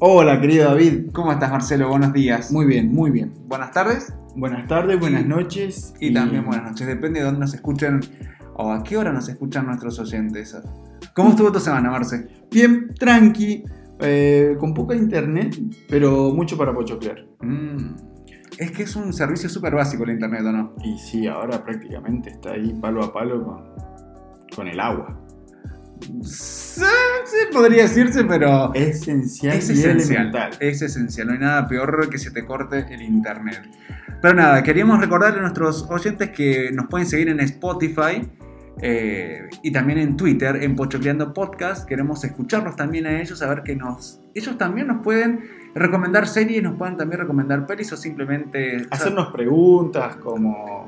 Hola, querido David. ¿Cómo estás, Marcelo? Buenos días. Muy bien, muy bien. Buenas tardes. Buenas tardes, buenas noches. Y, también buenas noches. Depende de dónde nos escuchen o a qué hora nos escuchan nuestros oyentes. ¿Cómo estuvo tu semana, Marce? Bien, tranqui. eh, con poca internet, pero mucho para pochoclear. Mm, Es que es un servicio súper básico el internet, ¿o no? Y sí, ahora prácticamente está ahí palo a palo con, con el agua. Sí, podría decirse, pero Es esencial es esencial. elemental. Es esencial. No hay nada peor que se te corte el internet. Pero nada, queríamos recordarle a nuestros oyentes que nos pueden seguir en Spotify eh, y también en Twitter, en Pochocleando Podcast. Queremos escucharlos también a ellos, a ver que nos. Ellos también nos pueden recomendar series, nos pueden también recomendar pelis o simplemente. Hacernos preguntas como...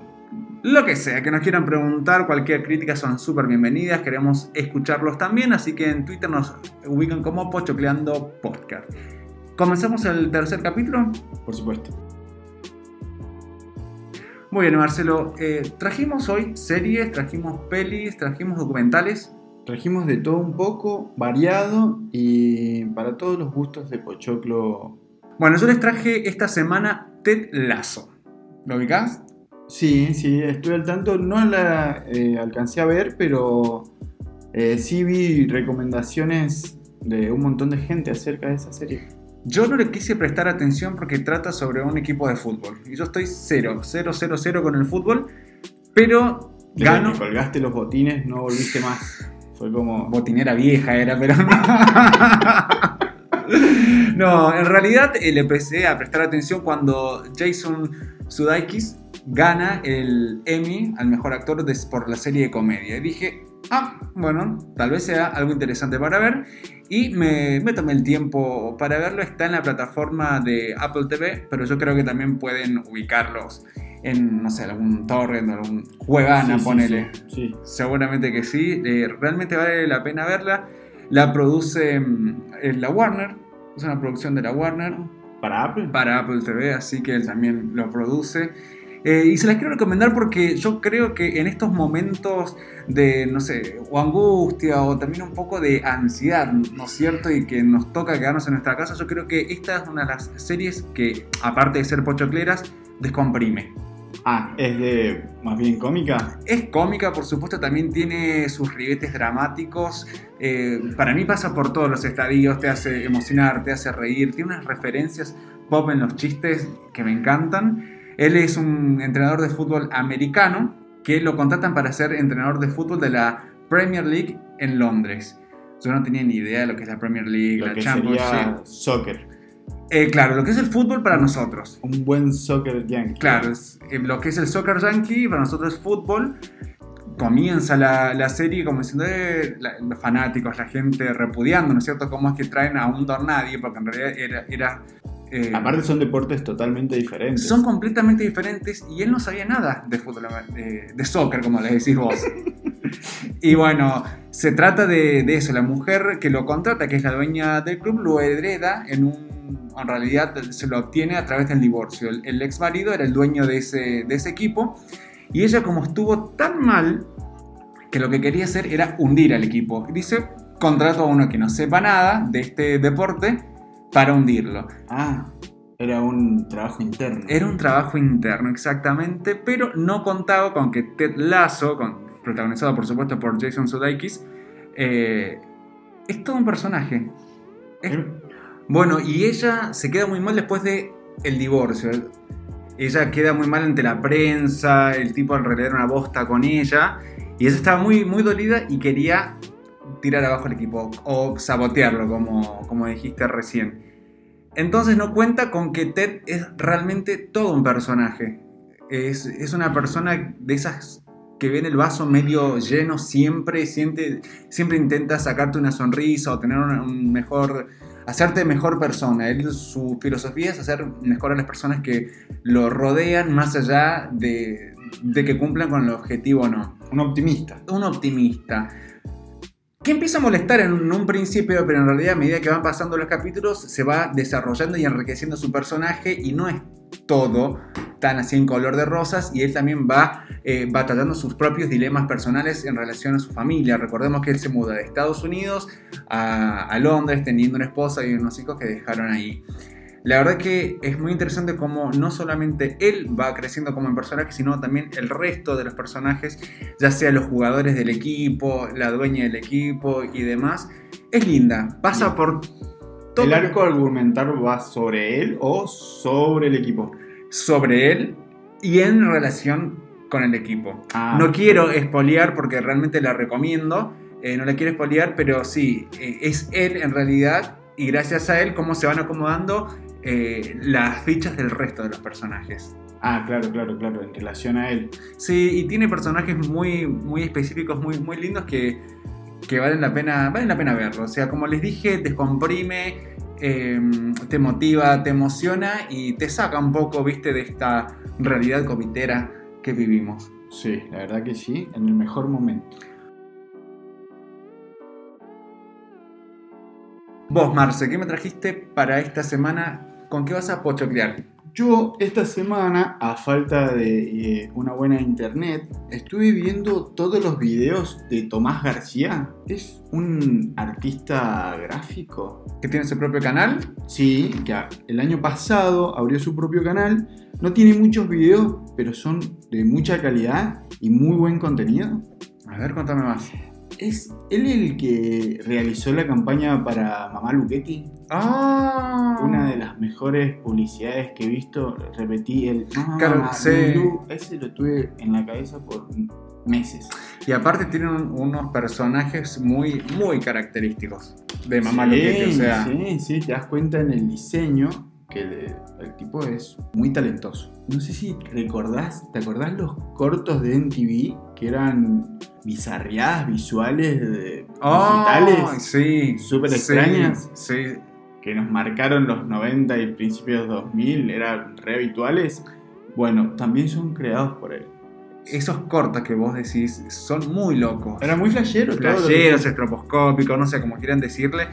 Lo que sea, que nos quieran preguntar, cualquier crítica son súper bienvenidas, queremos escucharlos también, así que en Twitter nos ubican como Pochocleando Podcast. ¿Comenzamos el tercer capítulo? Por supuesto. Muy bien, Marcelo, eh, trajimos hoy series, trajimos pelis, trajimos documentales. Trajimos de todo un poco, variado y para todos los gustos de Pochoclo. Bueno, yo les traje esta semana Ted Lasso. ¿Lo ubicás? Sí, sí, estoy al tanto. No la eh, alcancé a ver, pero eh, sí vi recomendaciones de un montón de gente acerca de esa serie. Yo no le quise prestar atención porque trata sobre un equipo de fútbol. Y yo estoy cero, cero, cero, cero con el fútbol. Pero gano. colgaste los botines, no volviste más. Fue como. Botinera vieja era, pero no. No, en realidad eh, le empecé a prestar atención cuando Jason Sudeikis gana el Emmy al mejor actor de- por la serie de comedia. Y dije, ah, bueno, tal vez sea algo interesante para ver. Y me, me tomé el tiempo para verlo. Está en la plataforma de Apple TV, pero yo creo que también pueden ubicarlos en, no sé, algún torrent o algún juegana, Sí, ponele. sí, sí. Seguramente que sí, eh, realmente vale la pena verla. La produce eh, la Warner, es una producción de la Warner ¿Para Apple? para Apple TV, así que él también lo produce. Eh, y se las quiero recomendar porque yo creo que en estos momentos de, no sé, o angustia o también un poco de ansiedad, ¿no es cierto? Y que nos toca quedarnos en nuestra casa, yo creo que esta es una de las series que, aparte de ser pochocleras, descomprime. Ah, es de. más bien cómica. Es cómica, por supuesto, también tiene sus ribetes dramáticos. Eh, para mí pasa por todos los estadios, te hace emocionar, te hace reír, tiene unas referencias pop en los chistes que me encantan. Él es un entrenador de fútbol americano que lo contratan para ser entrenador de fútbol de la Premier League en Londres. Yo no tenía ni idea de lo que es la Premier League, Lo la que Championship. sería soccer. Eh, claro, lo que es el fútbol para nosotros. Un buen soccer yankee. Claro, es, eh, lo que es el soccer yankee para nosotros es fútbol. Comienza la, la serie como diciendo eh, la- los fanáticos, la gente repudiando, ¿no es cierto? Cómo es que traen a un don nadie, porque en realidad era. era, eh, Aparte, son deportes totalmente diferentes. son completamente diferentes y él no sabía nada de fútbol, de, de soccer, como le decís vos. y bueno, se trata de, de eso, la mujer que lo contrata, que es la dueña del club, lo hereda en un... En realidad se lo obtiene a través del divorcio. El, el ex marido era el dueño de ese, de ese equipo y ella como estuvo tan mal que lo que quería hacer era hundir al equipo. Dice, contrato a uno que no sepa nada de este deporte para hundirlo. Ah, era un trabajo interno. Era un trabajo interno, exactamente, pero no contaba con que Ted Lasso, con- protagonizado por supuesto por Jason Sudeikis, eh, es todo un personaje. Es- bueno, y ella se queda muy mal después de el divorcio. Ella queda muy mal ante la prensa, el tipo era una bosta con ella, y ella estaba muy, muy dolida y quería tirar abajo el equipo o sabotearlo, como, como dijiste recién. Entonces no cuenta con que Ted es realmente todo un personaje. Es, es una persona de esas que ven el vaso medio lleno siempre, siempre, siempre intenta sacarte una sonrisa o tener una- un mejor, hacerte mejor persona. Él, su filosofía es hacer mejor a las personas que lo rodean más allá de, de que cumplan con el objetivo o no Un optimista. un optimista. Que empieza a molestar en un, principio, pero en realidad a medida que van pasando los capítulos se va desarrollando y enriqueciendo su personaje y no es todo tan así en color de rosas y él también va eh, batallando sus propios dilemas personales en relación a su familia. Recordemos que él se muda de Estados Unidos a Londres teniendo una esposa y unos hijos que dejaron ahí. La verdad que es muy interesante cómo no solamente él va creciendo como personaje, sino también el resto de los personajes, ya sea los jugadores del equipo, la dueña del equipo y demás. Es linda, pasa por todo. ¿El arco argumental va sobre él o sobre el equipo? sobre él y en relación con el equipo. Ah, no quiero espolear porque realmente la recomiendo, eh, no la quiero espolear, pero sí, eh, es él en realidad y gracias a él cómo se van acomodando eh, las fichas del resto de los personajes. Ah, claro, claro, claro, en relación a él. Sí, y tiene personajes muy, muy específicos, muy, muy lindos que, que valen, la pena, valen la pena verlo. O sea, como les dije, descomprime, eh, te motiva, te emociona y te saca un poco, viste, de esta realidad comitera que vivimos. Sí, la verdad que sí, en el mejor momento. Vos, Marce, ¿qué me trajiste para esta semana? ¿Con qué vas a pochoclear? Yo esta semana, a falta de eh, una buena internet, estuve viendo todos los videos de Tomás García. Es un artista gráfico. ¿Que tiene su propio canal? Sí, que el año pasado abrió su propio canal. No tiene muchos videos, pero son de mucha calidad y muy buen contenido. A ver, contame más. ¿Es él el que realizó la campaña para Mamá Luchetti? Ah, Una de las mejores publicidades que he visto. Repetí el Mamá Claro, sí. Lu". Ese lo tuve en la cabeza por meses. Y aparte tienen un- unos personajes muy, muy característicos de Mamá sí, Luchetti, o sea, Sí, sí, te das cuenta en el diseño que el, el tipo es muy talentoso. No sé si recordás, ¿te acordás los cortos de MTV que eran bizarreadas visuales de- ¡Ay, digitales sí, súper sí, extrañas? Sí, que nos marcaron los 90 y principios 2000, eran re habituales? Bueno, también son creados por él. esos cortos que vos decís son muy locos. Era muy que- Playeros, estroboscópicos, no sé cómo quieran decirle,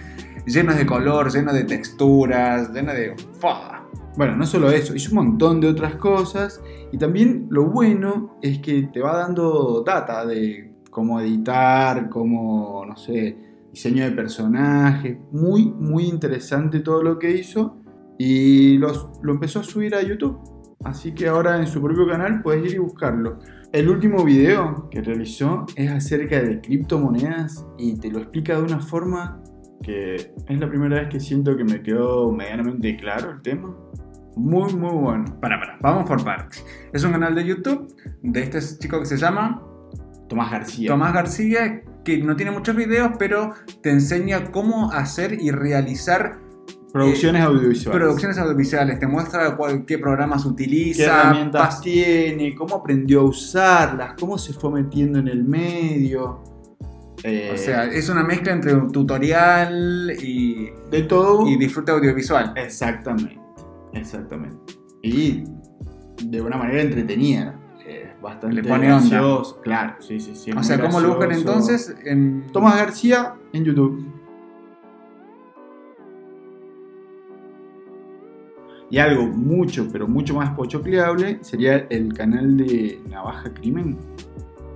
llenos de color, llenos de texturas, llenos de... ¡Fua! Bueno, no solo eso, hizo un montón de otras cosas. Y también lo bueno es que te va dando data de cómo editar, cómo, no sé, diseño de personajes. Muy, muy interesante todo lo que hizo. Y los- lo empezó a subir a YouTube. Así que ahora en su propio canal puedes ir y buscarlo. El último video que realizó es acerca de criptomonedas y te lo explica de una forma que es la primera vez que siento que me quedó medianamente claro el tema. Muy, muy bueno. Para, para, vamos por partes. Es un canal de YouTube de este chico que se llama Tomás García. Tomás García, que no tiene muchos videos, pero te enseña cómo hacer y realizar Producciones audiovisuales. producciones audiovisuales, te muestra cuál- qué programas ¿Qué utiliza, herramientas pas- tiene? ¿Cómo aprendió a usarlas? ¿Cómo se fue metiendo en el medio? Eh, o sea, es una mezcla entre un tutorial y, de todo. y disfrute audiovisual. Exactamente. Exactamente. Y de una manera entretenida. Es bastante Le pone onda. Claro, sí, sí, sí. es O sea, ¿cómo lo buscan entonces? En... Tomás García en YouTube. Y algo mucho, pero mucho más pochocleable sería el canal de Navaja Crimen,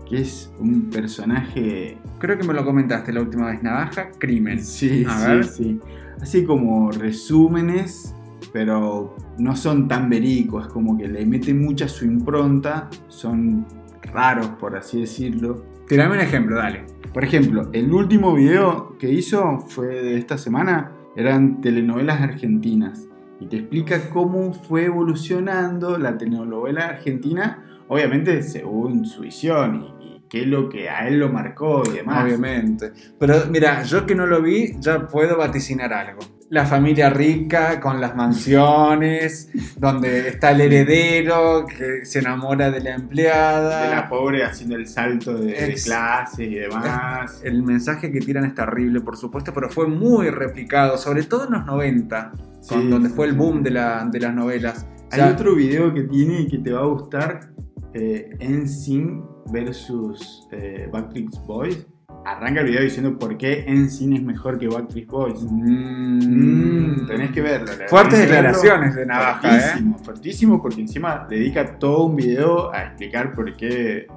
que es un personaje. Creo que me lo comentaste la última vez, Navaja, Crimen. Sí, A sí, ver. sí. Así como resúmenes, pero no son tan vericos, es como que le mete mucha su impronta, son raros, por así decirlo. Tirame un ejemplo, dale. Por ejemplo, el último video que hizo fue de esta semana, eran telenovelas argentinas. Y te explica cómo fue evolucionando la telenovela argentina, obviamente según su visión y qué es lo que a él lo marcó y demás. Obviamente. Pero mira, yo que no lo vi, ya puedo vaticinar algo. La familia rica con las mansiones, donde está el heredero que se enamora de la empleada. De la pobre haciendo el salto de, clases y demás. El mensaje que tiran es terrible, por supuesto, pero fue muy replicado, sobre todo en los 90, Sí, con- donde sí, fue el sí. boom de, la- de las novelas. Hay otro video que tiene que te va a gustar, eh, NSYNC versus eh, Backstreet Boys. arranca el video diciendo por qué cine es mejor que Backstreet Boys. Mm. Mm, tenés que verlo. Fuertes declaraciones de Navaja, ¿eh? Fuertísimo, porque encima dedica todo un video a explicar por qué,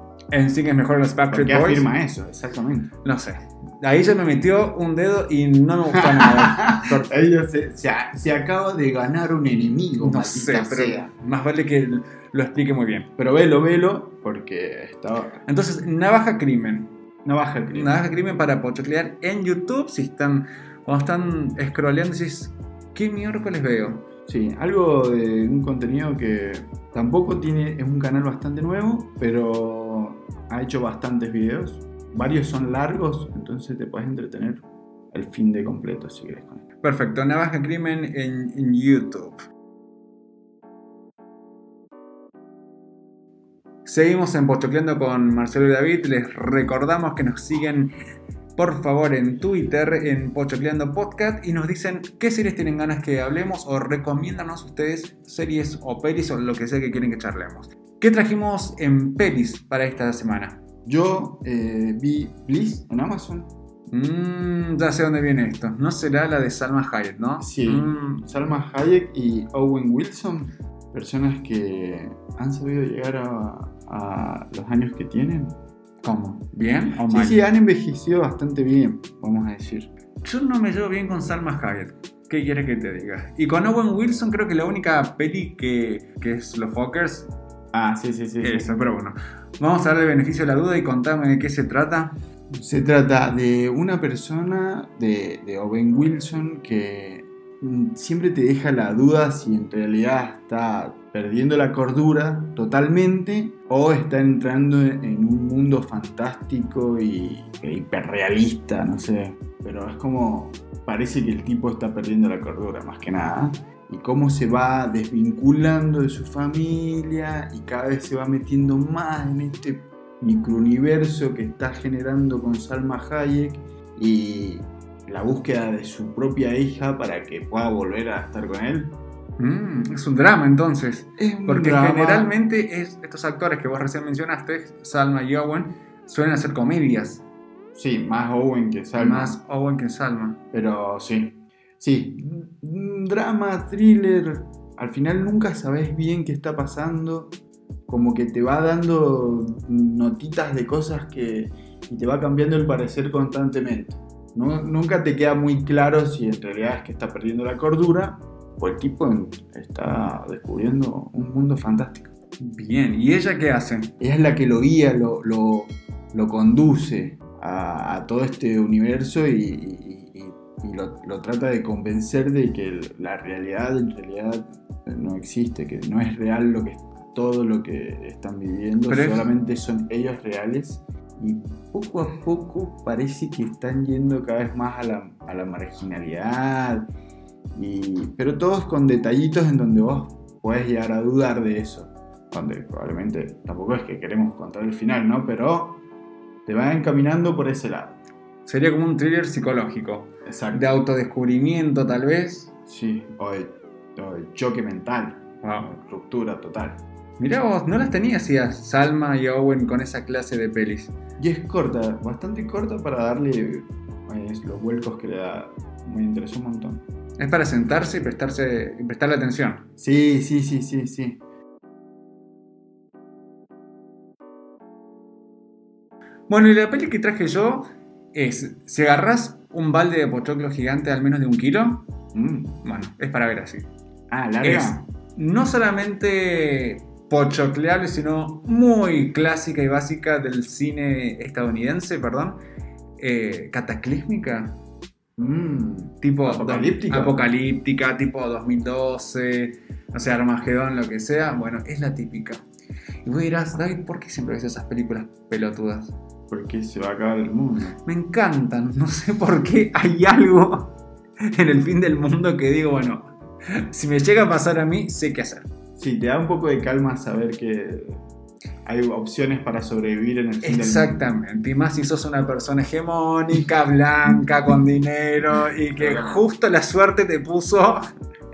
que es mejor los por Backstreet qué Boys. afirma eso, exactamente. No sé. Ahí ya me metió un dedo y no me gustó nada. Ellos se, se, se acaba de ganar un enemigo, no sé, pero sea. más vale que lo explique muy bien. Pero velo, velo, porque está Entonces, Navaja Crimen. navaja crimen. Navaja Crimen para pochoclear en YouTube. Si están, cuando están scrolleando, decís, ¿qué miércoles veo? Sí, algo de un contenido que tampoco tiene, es un canal bastante nuevo, pero ha hecho bastantes videos. Varios son largos, entonces te puedes entretener el fin de completo si quieres con él. Perfecto, Navaja Crimen en, en YouTube. Seguimos en Pochocleando con Marcelo y David. Les recordamos que nos siguen por favor en Twitter en Pochocleando Podcast y nos dicen qué series tienen ganas que hablemos o recomiéndanos ustedes series o pelis o lo que sea que quieren que charlemos. ¿Qué trajimos en pelis para esta semana? Yo eh, vi Bliss en Amazon. Mmm, ya sé dónde viene esto. No será la de Salma Hayek, ¿no? Sí. Mm, Salma Hayek y Owen Wilson, personas que han sabido llegar a, a los años que tienen. ¿Cómo? ¿Bien o Sí, mal? sí, han envejecido bastante bien, vamos a decir. Yo no me llevo bien con Salma Hayek. ¿Qué quieres que te diga? Y con Owen Wilson creo que la única peli que, que es Los Fuckers Ah, sí, sí, sí. sí. Eso, pero bueno. Vamos a darle beneficio a la duda y contame de qué se trata. Se trata de una persona, de, Owen Wilson, que mm, siempre te deja la duda si en realidad está perdiendo la cordura totalmente o está entrando en un mundo fantástico y hiperrealista, no sé. Pero es como, parece que el tipo está perdiendo la cordura más que nada. Y cómo se va desvinculando de su familia y cada vez se va metiendo más en este microuniverso que está generando con Salma Hayek y la búsqueda de su propia hija para que pueda volver a estar con él. Mm, es un drama entonces. Es un Porque drama. generalmente es, estos actores que vos recién mencionaste, Salma y Owen, suelen hacer comedias. Sí, más Owen que Salma. Más Owen que Salma. Pero sí. Sí, un drama, thriller. Al final nunca sabes bien qué está pasando. Como que te va dando notitas de cosas que. y te va cambiando el parecer constantemente. No- nunca te queda muy claro si en realidad es que está perdiendo la cordura o el tipo está descubriendo un mundo fantástico. Bien, ¿y ella qué hace? Ella es la que lo guía, lo, lo, lo conduce a, a todo este universo y, y- y- lo, lo trata de convencer de que la realidad en realidad no existe, que no es real lo que todo lo que están viviendo, Pero es- solamente son ellos reales y poco a poco parece que están yendo cada vez más a la, a la marginalidad, y, pero todos con detallitos en donde vos podés llegar a dudar de eso donde probablemente tampoco es que queremos contar el final, ¿no? Pero te va encaminando por ese lado. Sería como un thriller psicológico. Exacto. De autodescubrimiento tal vez. Sí, o de, o de choque mental, Wow. ruptura total. Mirá vos, no las tenía así a Salma y Owen con esa clase de pelis. Y es corta, bastante corta para darle eh, los vuelcos que le da. Me interesó un montón. Es para sentarse y prestarse, y prestarle atención. Sí, sí, sí, sí, sí. Bueno, y la peli que traje yo es, si agarras un balde de pochoclo gigante al menos de un kilo, Mm. bueno, es para ver así. Ah, larga. Es no solamente pochocleable, sino muy clásica y básica del cine estadounidense, perdón, eh, cataclísmica, Mm. tipo Apocalíptica. apocalíptica, tipo 2012, no sé, Armagedón, lo que sea, bueno, es la típica. Y vos dirás, David, ¿por qué siempre ves esas películas pelotudas? Porque se va a acabar el mundo. Me encantan, no sé por qué hay algo en el fin del mundo que digo, bueno, si me llega a pasar a mí, sé qué hacer. Sí, te da un poco de calma saber que hay opciones para sobrevivir en el fin del mundo. Exactamente, y más si sos una persona hegemónica, blanca, con dinero y que Claro. justo la suerte te puso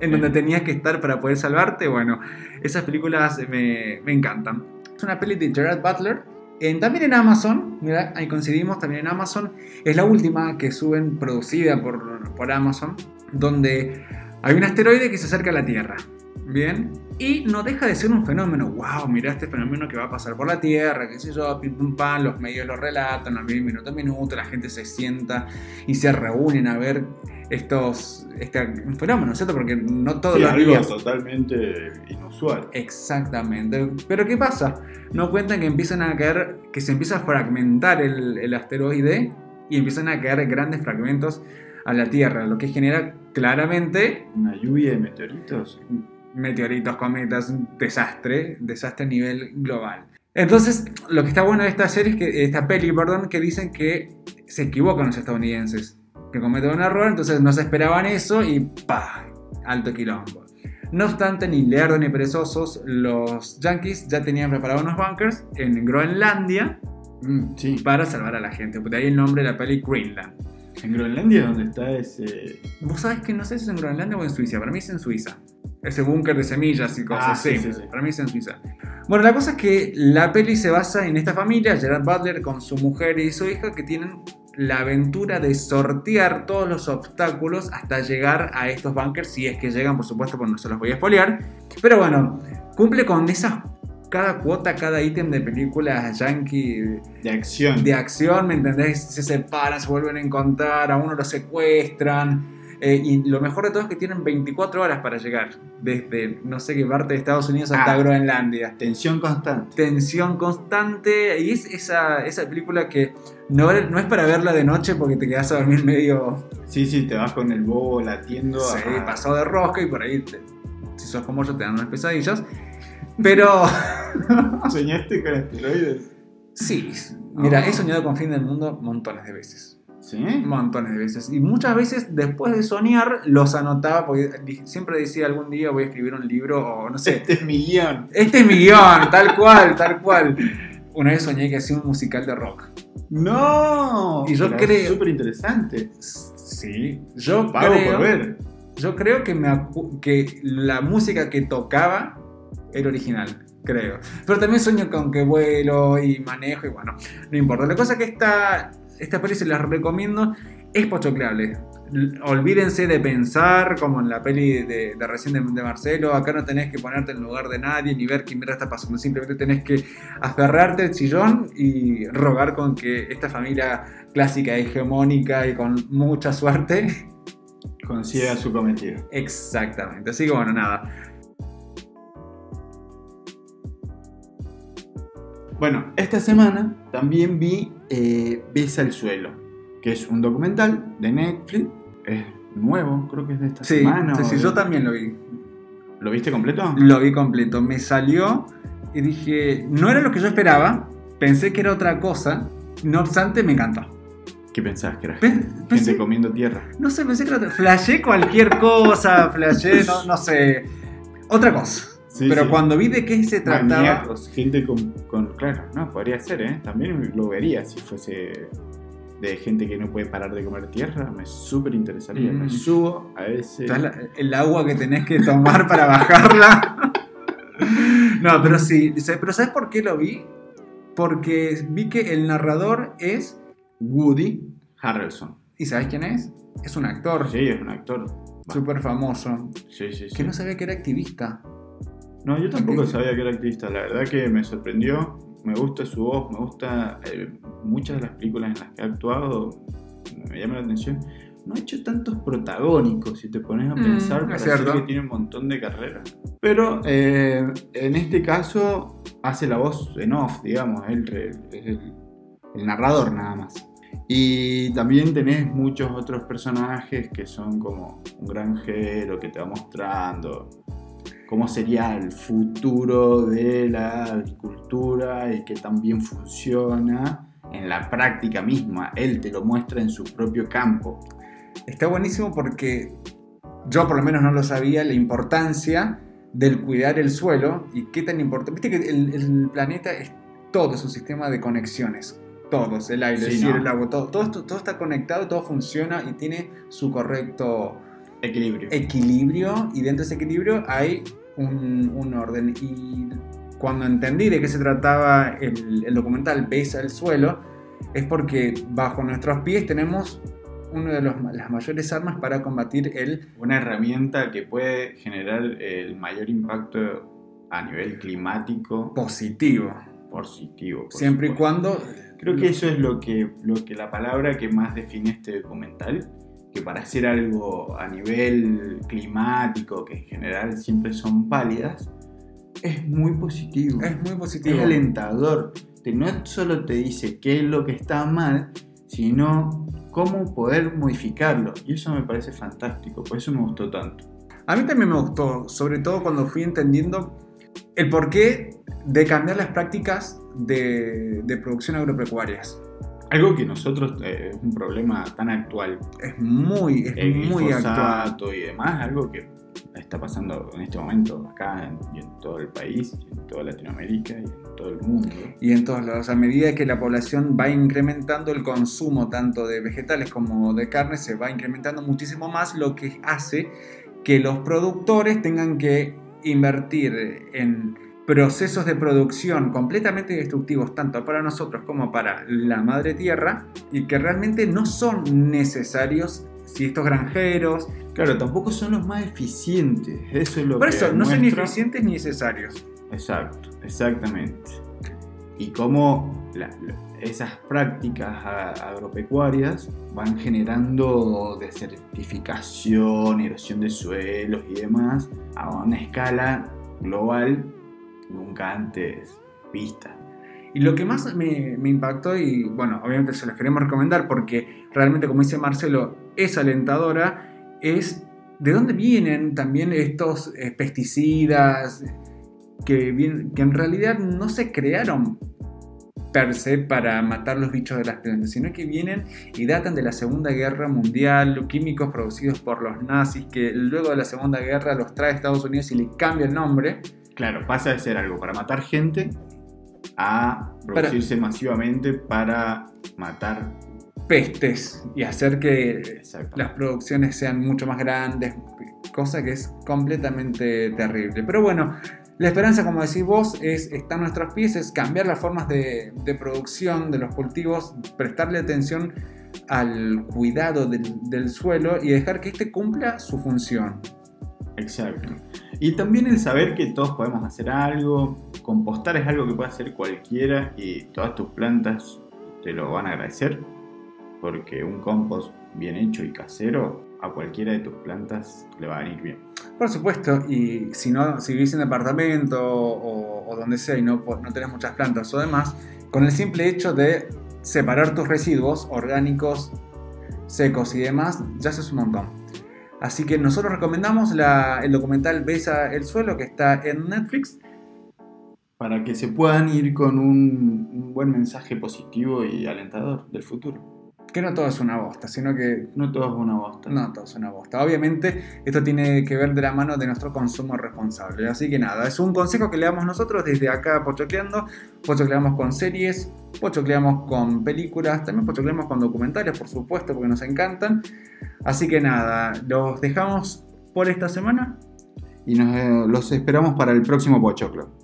en donde tenías que estar para poder salvarte, bueno, esas películas me, me encantan. Es una peli de Gerard Butler En, también en Amazon, mira, ahí coincidimos, también en Amazon. Es la última que suben, producida por, por Amazon, donde hay un asteroide que se acerca a la Tierra. Bien, y no deja de ser un fenómeno. ¡Wow! Mira este fenómeno que va a pasar por la Tierra, qué sé yo, pim pum pam, los medios lo relatan, a mí minuto a minuto, la gente se sienta y se reúnen a ver estos este un fenómeno, ¿cierto? Porque no todos Sí, los algo días. totalmente inusual. Exactamente. Pero ¿qué pasa? No cuentan que empiezan a caer, que se empieza a fragmentar el, el asteroide y empiezan a caer grandes fragmentos a la Tierra, lo que genera claramente Una lluvia de meteoritos. meteoritos, cometas, un desastre, desastre a nivel global. Entonces, lo que está bueno de esta serie es que, esta peli, perdón, que dicen que se equivocan los estadounidenses, que cometen un error, entonces no se esperaban eso y ¡pah! Alto quilombo. No obstante, ni lerdos ni perezosos, los yankees ya tenían preparados unos bunkers en Groenlandia Mm, sí. para salvar a la gente. De ahí el nombre de la peli Greenland. En Groenlandia, donde está ese. Vos sabés que no sé si es en Groenlandia o en Suiza, para mí es en Suiza. Ese búnker de semillas y cosas Ah, así. sí, sí, sí. Para mí es en Suiza. Bueno, la cosa es que la peli se basa en esta familia, Gerard Butler con su mujer y su hija, que tienen la aventura de sortear todos los obstáculos hasta llegar a estos bunkers, si es que llegan, por supuesto, porque no se los voy a espolear. Pero bueno, cumple con esas. Cada cuota, cada ítem de películas yankee De acción. de acción, ¿me entendés? Se separan, se vuelven a encontrar, a uno lo secuestran. Eh, y lo mejor de todo es que tienen 24 horas para llegar, desde no sé qué parte de Estados Unidos hasta Ah. Groenlandia. Tensión constante. Tensión constante, y es esa, esa película que no, no es para verla de noche porque te quedas a dormir medio Sí, sí, te vas con el bobo latiendo. sí, a- pasado de rosca y por ahí, te- si sos como yo, te dan unas pesadillas. Pero ¿Soñaste con asteroides? sí, mira, Ah. he soñado con fin del mundo montones de veces. ¿Sí? Montones de veces. Y muchas veces después de soñar los anotaba porque siempre decía algún día voy a escribir un libro o no sé. Este es mi guion. Este es mi guion, tal cual, tal cual. Una vez soñé que hacía un musical de rock. ¡No! Y yo creo- súper interesante. Sí, yo Pago creo, por ver. yo creo que, me que la música que tocaba era original, creo. Pero también sueño con que vuelo y manejo y bueno, no importa. La cosa es que esta, esta peli se las recomiendo, es pochocleable. Olvídense de pensar como en la peli de, de recién de, de Marcelo, acá no tenés que ponerte en lugar de nadie ni ver qué mierda está pasando, simplemente tenés que aferrarte al sillón y rogar con que esta familia clásica, hegemónica y con mucha suerte Consiga su cometido. Exactamente. Así que bueno, nada. Bueno, esta semana también vi eh, Besa el suelo, que es un documental de Netflix. Es nuevo, creo que es de esta Sí, semana. sí, sí, de- yo también lo vi. ¿Lo viste completo? Lo vi completo. Me salió y dije, no era lo que yo esperaba. Pensé que era otra cosa. No obstante, me encantó. ¿Qué pensabas que era? Pe- gente, pensé- comiendo tierra. No sé, pensé que era otra. Flashé cualquier cosa, flashé, no, no sé. Otra cosa. Sí, Pero sí. cuando vi de qué se trataba. Maníacos, gente con, con- Claro, no, podría ser, ¿eh? También lo vería si fuese de gente que no puede parar de comer tierra. Me súper interesaría. Mm. Me subo a ese. ¿Sabes la- el agua que tenés que tomar para bajarla. No, pero sí. Pero ¿sabes por qué lo vi? Porque vi que el narrador es. Woody Harrelson. ¿Y sabes quién es? Es un actor Sí, es un actor. súper famoso. Sí, sí, sí. Que no sabía que era activista. No, yo tampoco sabía que era activista. La verdad que me sorprendió. Me gusta su voz, me gusta eh, muchas de las películas en las que ha actuado. Me llama la atención. No ha hecho tantos protagónicos, si te pones a Mm, pensar, decir que tiene un montón de carreras. Pero eh, en este caso hace la voz en off, digamos. Él es el, el narrador nada más. Y también tenés muchos otros personajes que son como un granjero que te va mostrando cómo sería el futuro de la agricultura y que también funciona en la práctica misma. Él te lo muestra en su propio campo. Está buenísimo porque yo por lo menos no lo sabía la importancia del cuidar el suelo y qué tan importante. Viste que el, el planeta es todo, es un sistema de conexiones. Todos, el aire, Sí, el cielo, ¿no? el agua, todo, todo, esto- todo está conectado, todo funciona y tiene su correcto Equilibrio. equilibrio y dentro de ese equilibrio hay un, un orden. Y cuando entendí de qué se trataba el, el documental Besa el suelo, es porque bajo nuestros pies tenemos una de los- las mayores armas para combatir el... Una herramienta que puede generar el mayor impacto a nivel climático positivo. positivo. por Siempre y cuando... Creo que eso es lo que, lo que la palabra que más define este documental, que para hacer algo a nivel climático, que en general siempre son pálidas, es muy positivo. Es muy Es positivo. alentador. Te- no solo te dice qué es lo que está mal, sino cómo poder modificarlo. Y eso me parece fantástico, por eso me gustó tanto. A mí también me gustó, sobre todo cuando fui entendiendo el porqué de cambiar las prácticas de, de producción agropecuarias. Algo que nosotros eh, es un problema tan actual. Es muy, es El muy actual. y demás, algo que está pasando en este momento acá en, y en todo el país, y en toda Latinoamérica y en todo el mundo. Y en todos lados, a medida que la población va incrementando el consumo tanto de vegetales como de carne, se va incrementando muchísimo más, lo que hace que los productores tengan que invertir en procesos de producción completamente destructivos tanto para nosotros como para la madre tierra y que realmente no son necesarios si estos granjeros, Claro, tampoco son los más eficientes. Eso es lo por que eso no son ni eficientes ni necesarios. Exacto, exactamente. Y cómo la- esas prácticas agropecuarias van generando desertificación, erosión de suelos y demás a una escala global nunca antes vista. Y lo que más me, impactó, y bueno, obviamente se los queremos recomendar porque realmente, como dice Marcelo, es alentadora, es de dónde vienen también estos eh, pesticidas que, que en realidad no se crearon per se para matar los bichos de las plantas, sino que vienen y datan de la Segunda Guerra Mundial, químicos producidos por los nazis, que luego de la Segunda Guerra los trae a Estados Unidos y le cambia el nombre. Claro, pasa de ser algo para matar gente a producirse masivamente para matar. pestes y hacer que las producciones sean mucho más grandes, cosa que es completamente terrible. Pero bueno, la esperanza, como decís vos, es, está en nuestros pies, es cambiar las formas de, de producción de los cultivos, prestarle atención al cuidado del, del suelo y dejar que éste cumpla su función. Exacto. Y también el saber que todos podemos hacer algo, compostar es algo que puede hacer cualquiera y todas tus plantas te lo van a agradecer, porque un compost bien hecho y casero a cualquiera de tus plantas le va a venir bien. Por supuesto, y si no, si vivís en departamento o, o donde sea y no, no tenés muchas plantas o demás, con el simple hecho de separar tus residuos orgánicos, secos y demás, ya haces un montón. Así que nosotros recomendamos la- el documental Besa el suelo que está en Netflix. Para que se puedan ir con un, un buen mensaje positivo y alentador del futuro. Que no todo es una bosta, sino que No todo es una bosta. no todo es una bosta. Obviamente esto tiene que ver de la mano de nuestro consumo responsable. Así que nada, es un consejo que le damos nosotros desde acá Pochocleando. Pochocleamos con series, pochocleamos con películas, también pochocleamos con documentales, por supuesto, porque nos encantan. Así que nada, los dejamos por esta semana. Y nos, eh, los esperamos para el próximo Pochoclo.